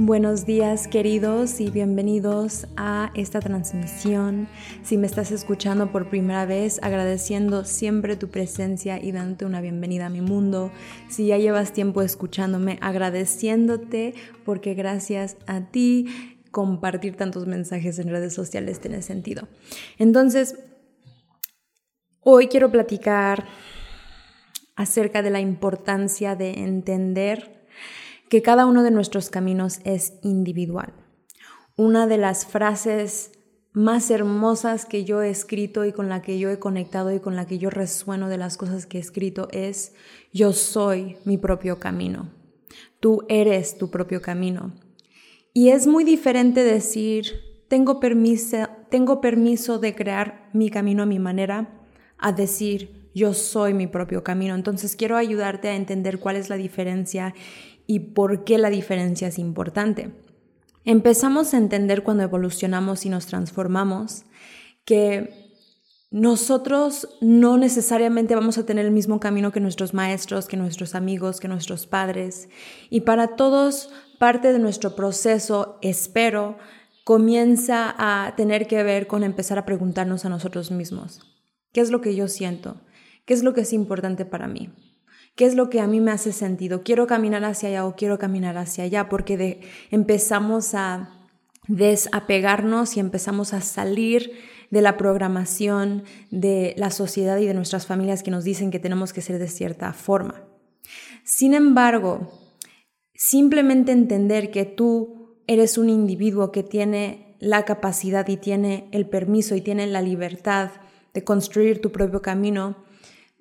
Buenos días queridos y bienvenidos a esta transmisión. Si me estás escuchando por primera vez, agradeciendo siempre tu presencia y dándote una bienvenida a mi mundo. Si ya llevas tiempo escuchándome, agradeciéndote porque gracias a ti compartir tantos mensajes en redes sociales tiene sentido. Entonces, hoy quiero platicar acerca de la importancia de entender que cada uno de nuestros caminos es individual. Una de las frases más hermosas que yo he escrito y con la que yo he conectado y con la que yo resueno de las cosas que he escrito es, yo soy mi propio camino. Tú eres tu propio camino. Y es muy diferente decir, tengo permiso, tengo permiso de crear mi camino a mi manera, a decir, yo soy mi propio camino. Entonces quiero ayudarte a entender cuál es la diferencia y por qué la diferencia es importante. Empezamos a entender cuando evolucionamos y nos transformamos que nosotros no necesariamente vamos a tener el mismo camino que nuestros maestros, que nuestros amigos, que nuestros padres. Y para todos, parte de nuestro proceso, espero, comienza a tener que ver con empezar a preguntarnos a nosotros mismos, ¿qué es lo que yo siento? ¿Qué es lo que es importante para mí? ¿Qué es lo que a mí me hace sentido? ¿Quiero caminar hacia allá o quiero caminar hacia allá? Porque empezamos a desapegarnos y empezamos a salir de la programación de la sociedad y de nuestras familias que nos dicen que tenemos que ser de cierta forma. Sin embargo, simplemente entender que tú eres un individuo que tiene la capacidad y tiene el permiso y tiene la libertad de construir tu propio camino,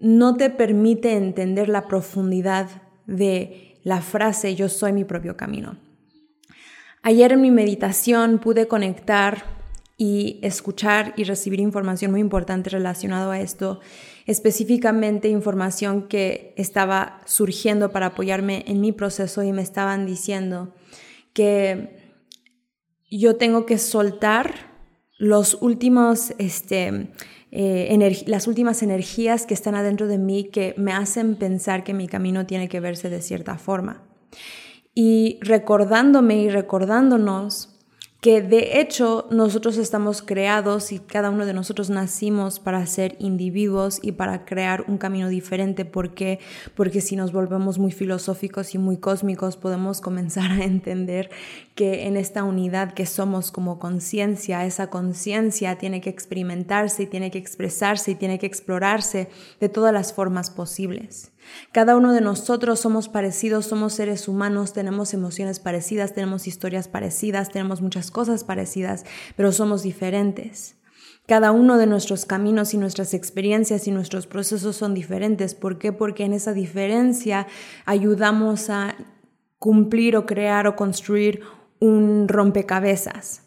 no te permite entender la profundidad de la frase yo soy mi propio camino. Ayer en mi meditación pude conectar y escuchar y recibir información muy importante relacionado a esto, específicamente información que estaba surgiendo para apoyarme en mi proceso y me estaban diciendo que yo tengo que soltar los últimos este, eh, las últimas energías que están adentro de mí que me hacen pensar que mi camino tiene que verse de cierta forma. Y recordándome y recordándonos que de hecho nosotros estamos creados y cada uno de nosotros nacimos para ser individuos y para crear un camino diferente. ¿Por qué? Porque si nos volvemos muy filosóficos y muy cósmicos podemos comenzar a entender que en esta unidad que somos como conciencia, esa conciencia tiene que experimentarse y tiene que expresarse y tiene que explorarse de todas las formas posibles. Cada uno de nosotros somos parecidos, somos seres humanos, tenemos emociones parecidas, tenemos historias parecidas, tenemos muchas cosas parecidas, pero somos diferentes. Cada uno de nuestros caminos y nuestras experiencias y nuestros procesos son diferentes. ¿Por qué? Porque en esa diferencia ayudamos a cumplir o crear o construir un rompecabezas.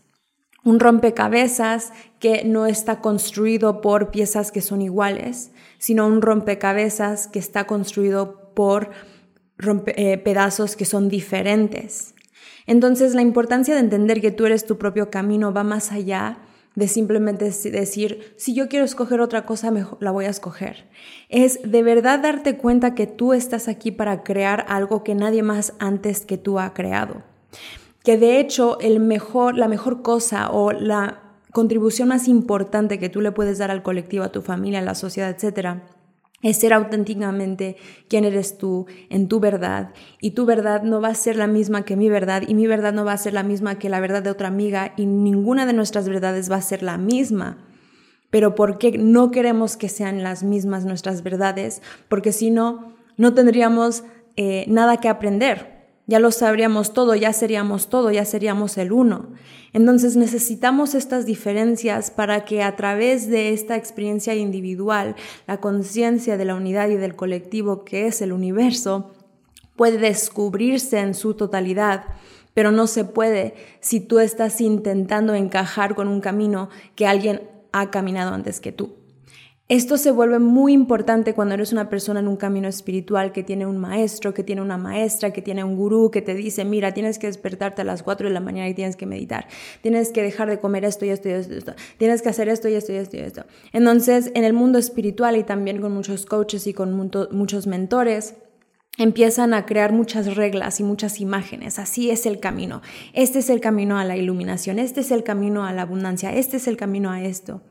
Un rompecabezas que no está construido por piezas que son iguales, sino un rompecabezas que está construido por eh, pedazos que son diferentes. Entonces la importancia de entender que tú eres tu propio camino va más allá de simplemente decir, si yo quiero escoger otra cosa, la voy a escoger. Es de verdad darte cuenta que tú estás aquí para crear algo que nadie más antes que tú ha creado. Que de hecho el mejor, la mejor cosa o la contribución más importante que tú le puedes dar al colectivo, a tu familia, a la sociedad, etcétera, es ser auténticamente quién eres tú en tu verdad y tu verdad no va a ser la misma que mi verdad y mi verdad no va a ser la misma que la verdad de otra amiga y ninguna de nuestras verdades va a ser la misma. Pero ¿por qué no queremos que sean las mismas nuestras verdades? Porque si no, no tendríamos eh, nada que aprender. Ya lo sabríamos todo, ya seríamos todo, ya seríamos el uno. Entonces necesitamos estas diferencias para que a través de esta experiencia individual, la conciencia de la unidad y del colectivo que es el universo, puede descubrirse en su totalidad pero no se puede si tú estás intentando encajar con un camino que alguien ha caminado antes que tú. Esto se vuelve muy importante cuando eres una persona en un camino espiritual que tiene un maestro, que tiene una maestra, que tiene un gurú, que te dice, mira, tienes que despertarte a las 4 de la mañana y tienes que meditar, tienes que dejar de comer esto y esto y esto, y esto. tienes que hacer esto y esto y esto y esto. Entonces, en el mundo espiritual y también con muchos coaches y con muchos mentores, empiezan a crear muchas reglas y muchas imágenes. Así es el camino. Este es el camino a la iluminación, este es el camino a la abundancia, este es el camino a esto.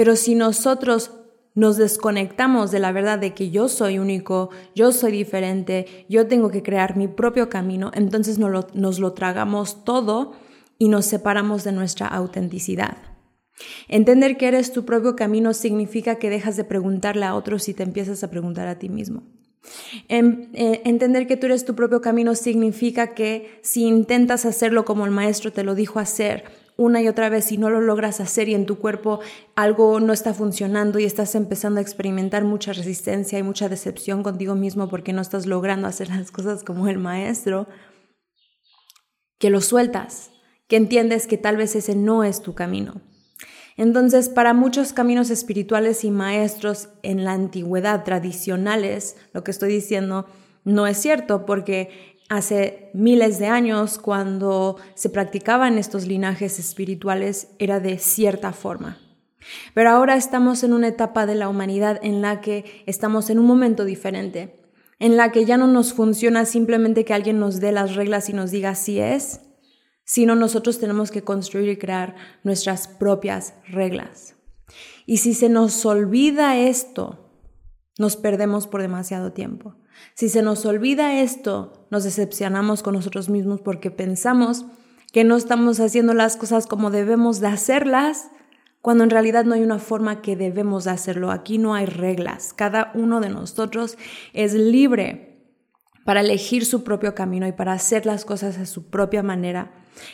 Pero si nosotros nos desconectamos de la verdad de que yo soy único, yo soy diferente, yo tengo que crear mi propio camino, entonces nos lo, tragamos todo y nos separamos de nuestra autenticidad. Entender que eres tu propio camino significa que dejas de preguntarle a otros y te empiezas a preguntar a ti mismo. Eh, entender que tú eres tu propio camino significa que si intentas hacerlo como el maestro te lo dijo hacer, una y otra vez y no lo logras hacer y en tu cuerpo algo no está funcionando y estás empezando a experimentar mucha resistencia y mucha decepción contigo mismo porque no estás logrando hacer las cosas como el maestro, que lo sueltas, que entiendes que tal vez ese no es tu camino. Entonces, para muchos caminos espirituales y maestros en la antigüedad tradicionales, lo que estoy diciendo no es cierto porque Hace miles de años, cuando se practicaban estos linajes espirituales, era de cierta forma. Pero ahora estamos en una etapa de la humanidad en la que estamos en un momento diferente, en la que ya no nos funciona simplemente que alguien nos dé las reglas y nos diga si es, sino nosotros tenemos que construir y crear nuestras propias reglas. Y si se nos olvida esto, nos perdemos por demasiado tiempo. Si se nos olvida esto, nos decepcionamos con nosotros mismos porque pensamos que no estamos haciendo las cosas como debemos de hacerlas, cuando en realidad no hay una forma que debemos de hacerlo. Aquí no hay reglas. Cada uno de nosotros es libre para elegir su propio camino y para hacer las cosas a su propia manera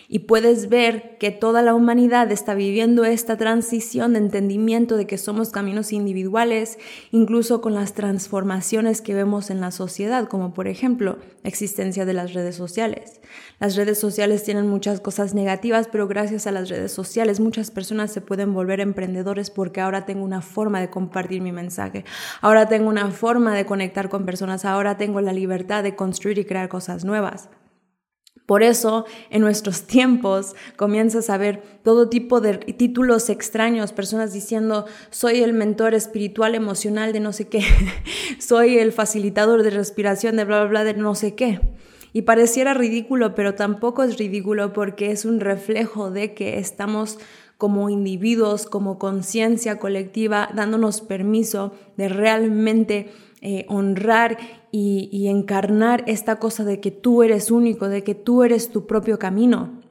y puedes ver que toda la humanidad está viviendo esta transición de entendimiento de que somos caminos individuales, incluso con las transformaciones que vemos en la sociedad, como por ejemplo existencia de las redes sociales. Las redes sociales tienen muchas cosas negativas, pero gracias a las redes sociales muchas personas se pueden volver emprendedores porque ahora tengo una forma de compartir mi mensaje, ahora tengo una forma de conectar con personas, ahora tengo la libertad de construir y crear cosas nuevas. Por eso, en nuestros tiempos, comienzas a ver todo tipo de títulos extraños, personas diciendo, soy el mentor espiritual emocional de no sé qué, soy el facilitador de respiración de bla, bla, bla, de no sé qué. Y pareciera ridículo, pero tampoco es ridículo porque es un reflejo de que estamos como individuos, como conciencia colectiva, dándonos permiso de realmente eh, honrar y, encarnar esta cosa de que tú eres único, de que tú eres tu propio camino.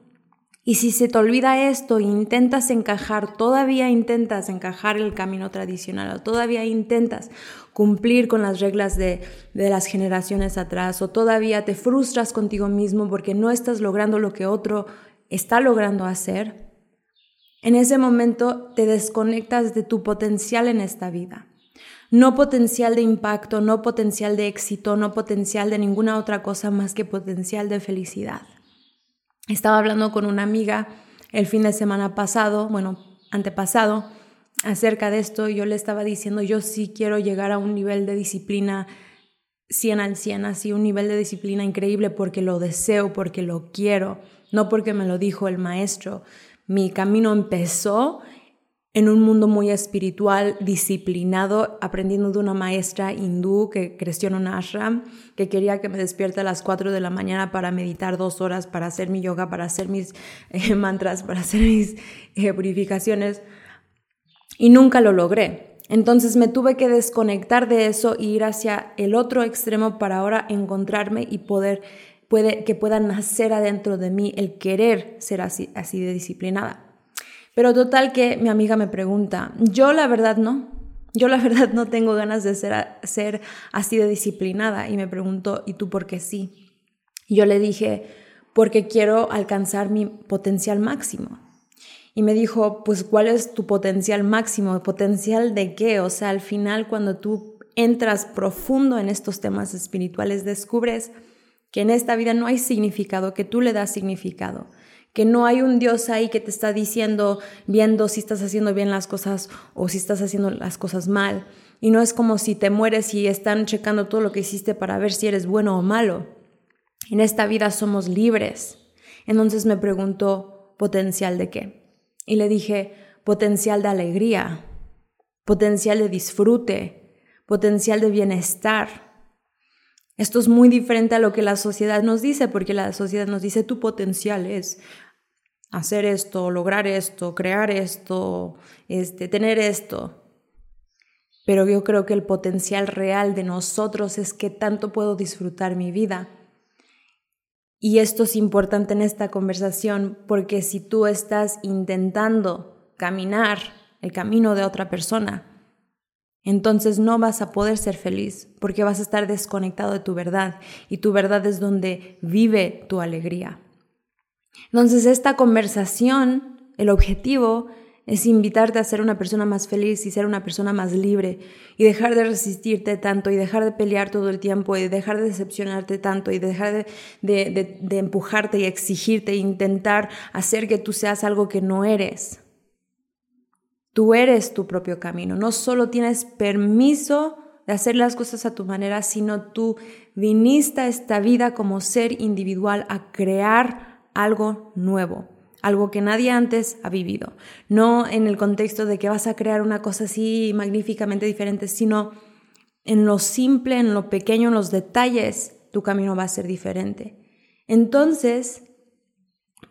Y si se te olvida esto, intentas encajar, todavía intentas encajar el camino tradicional, o todavía intentas cumplir con las reglas de, de, las generaciones atrás, o todavía te frustras contigo mismo porque no estás logrando lo que otro está logrando hacer, en ese momento te desconectas de tu potencial en esta vida no potencial de impacto, no potencial de éxito, no potencial de ninguna otra cosa más que potencial de felicidad. Estaba hablando con una amiga el fin de semana pasado, bueno, antepasado, acerca de esto yo le estaba diciendo, yo sí quiero llegar a un nivel de disciplina 100 al 100, así un nivel de disciplina increíble porque lo deseo, porque lo quiero, no porque me lo dijo el maestro. Mi camino empezó en un mundo muy espiritual, disciplinado, aprendiendo de una maestra hindú que creció en un ashram, que quería que me despierte a las 4 de la mañana para meditar dos horas, para hacer mi yoga, para hacer mis eh, mantras, para hacer mis eh, purificaciones. Y nunca lo logré. Entonces me tuve que desconectar de eso e ir hacia el otro extremo para ahora encontrarme y poder que pueda nacer adentro de mí el querer ser así, así de disciplinada. Pero total que mi amiga me pregunta, yo la verdad no, yo la verdad no tengo ganas de ser, ser así de disciplinada y me pregunto, ¿y tú por qué sí? Yo le dije, porque quiero alcanzar mi potencial máximo. Y me dijo, pues, ¿cuál es tu potencial máximo? ¿Potencial de qué? O sea, al final, cuando tú entras profundo en estos temas espirituales, descubres que en esta vida no hay significado, que tú le das significado, que no hay un Dios ahí que te está diciendo, viendo si estás haciendo bien las cosas o si estás haciendo las cosas mal. Y no es como si te mueres y están checando todo lo que hiciste para ver si eres bueno o malo. En esta vida somos libres. Entonces me preguntó, ¿potencial de qué? Y le dije, potencial de alegría, potencial de disfrute, potencial de bienestar, esto es muy diferente a lo que la sociedad nos dice, porque la sociedad nos dice tu potencial es hacer esto, lograr esto, crear esto, este, tener esto. Pero yo creo que el potencial real de nosotros es que tanto puedo disfrutar mi vida. Y esto es importante en esta conversación porque si tú estás intentando caminar el camino de otra persona, entonces no vas a poder ser feliz porque vas a estar desconectado de tu verdad y tu verdad es donde vive tu alegría. Entonces esta conversación, el objetivo es invitarte a ser una persona más feliz y ser una persona más libre y dejar de resistirte tanto y dejar de pelear todo el tiempo y dejar de decepcionarte tanto y dejar de, empujarte y exigirte e intentar hacer que tú seas algo que no eres. Tú eres tu propio camino. No solo tienes permiso de hacer las cosas a tu manera, sino tú viniste a esta vida como ser individual a crear algo nuevo, algo que nadie antes ha vivido. No en el contexto de que vas a crear una cosa así magníficamente diferente, sino en lo simple, en lo pequeño, en los detalles, tu camino va a ser diferente. Entonces,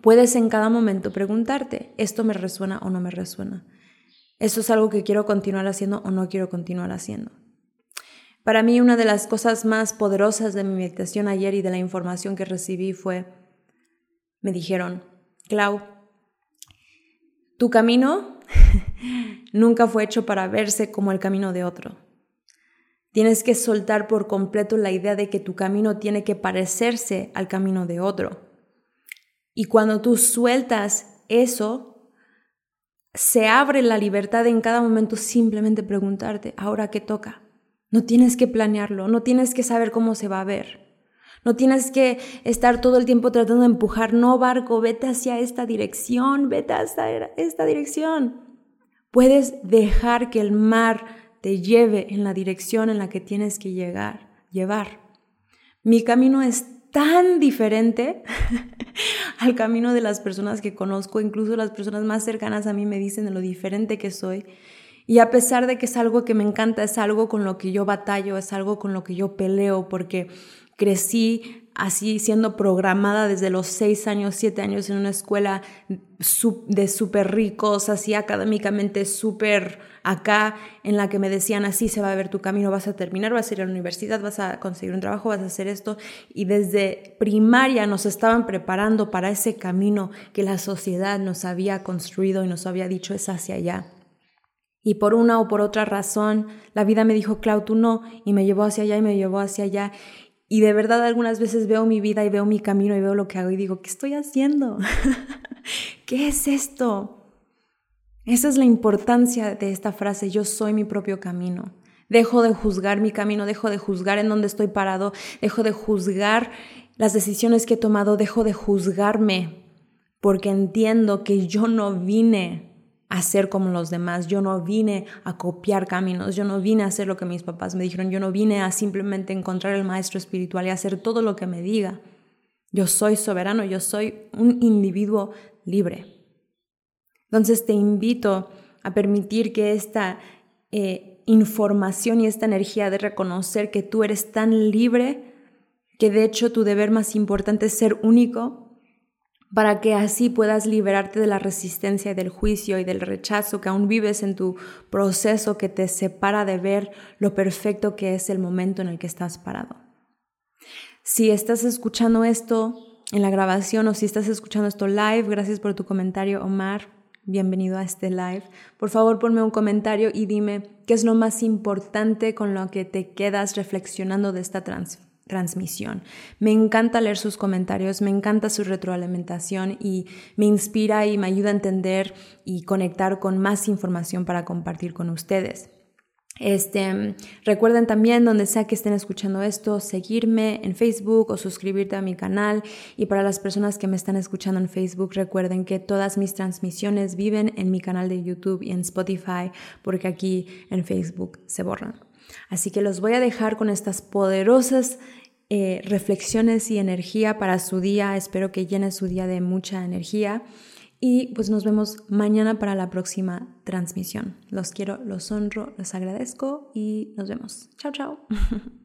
puedes en cada momento preguntarte, ¿esto me resuena o no me resuena? ¿Eso es algo que quiero continuar haciendo o no quiero continuar haciendo? Para mí una de las cosas más poderosas de mi meditación ayer y de la información que recibí fue, me dijeron, Clau, tu camino nunca fue hecho para verse como el camino de otro. Tienes que soltar por completo la idea de que tu camino tiene que parecerse al camino de otro. Y cuando tú sueltas eso, se abre la libertad en cada momento simplemente preguntarte, ahora qué toca. No tienes que planearlo, no tienes que saber cómo se va a ver. No tienes que estar todo el tiempo tratando de empujar, no barco, vete hacia esta dirección, vete hacia esta dirección. Puedes dejar que el mar te lleve en la dirección en la que tienes que llegar, llevar. Mi camino es tan diferente al camino de las personas que conozco, incluso las personas más cercanas a mí me dicen de lo diferente que soy. Y a pesar de que es algo que me encanta, es algo con lo que yo batallo, es algo con lo que yo peleo, porque crecí así siendo programada desde los seis años, siete años en una escuela de súper ricos, así académicamente súper acá, en la que me decían así se va a ver tu camino, vas a terminar, vas a ir a la universidad, vas a conseguir un trabajo, vas a hacer esto. Y desde primaria nos estaban preparando para ese camino que la sociedad nos había construido y nos había dicho es hacia allá. Y por una o por otra razón, la vida me dijo, Clau, tú no, y me llevó hacia allá y me llevó hacia allá. Y de verdad algunas veces veo mi vida y veo mi camino y veo lo que hago y digo, ¿qué estoy haciendo? ¿Qué es esto? Esa es la importancia de esta frase, yo soy mi propio camino. Dejo de juzgar mi camino, dejo de juzgar en dónde estoy parado, dejo de juzgar las decisiones que he tomado, dejo de juzgarme, porque entiendo que yo no vine a como los demás. Yo no vine a copiar caminos, yo no vine a hacer lo que mis papás me dijeron, yo no vine a simplemente encontrar el maestro espiritual y hacer todo lo que me diga. Yo soy soberano, yo soy un individuo libre. Entonces te invito a permitir que esta eh, información y esta energía de reconocer que tú eres tan libre, que de hecho tu deber más importante es ser único, para que así puedas liberarte de la resistencia y del juicio y del rechazo que aún vives en tu proceso que te separa de ver lo perfecto que es el momento en el que estás parado. Si estás escuchando esto en la grabación o si estás escuchando esto live, gracias por tu comentario, Omar. Bienvenido a este live. Por favor, ponme un comentario y dime qué es lo más importante con lo que te quedas reflexionando de esta transmisión. Me encanta leer sus comentarios, me encanta su retroalimentación y me inspira y me ayuda a entender y conectar con más información para compartir con ustedes. Este, recuerden también, donde sea que estén escuchando esto, seguirme en Facebook o suscribirte a mi canal. Y para las personas que me están escuchando en Facebook, recuerden que todas mis transmisiones viven en mi canal de YouTube y en Spotify, porque aquí en Facebook se borran. Así que los voy a dejar con estas poderosas eh, reflexiones y energía para su día. Espero que llene su día de mucha energía. Y pues nos vemos mañana para la próxima transmisión. Los quiero, los honro, los agradezco y nos vemos. Chao, chao.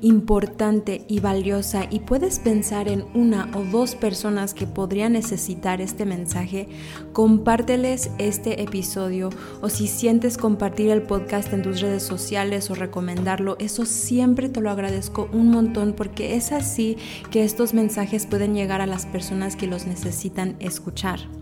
importante y valiosa y puedes pensar en una o dos personas que podrían necesitar este mensaje, compárteles este episodio o si sientes compartir el podcast en tus redes sociales o recomendarlo, eso siempre te lo agradezco un montón porque es así que estos mensajes pueden llegar a las personas que los necesitan escuchar.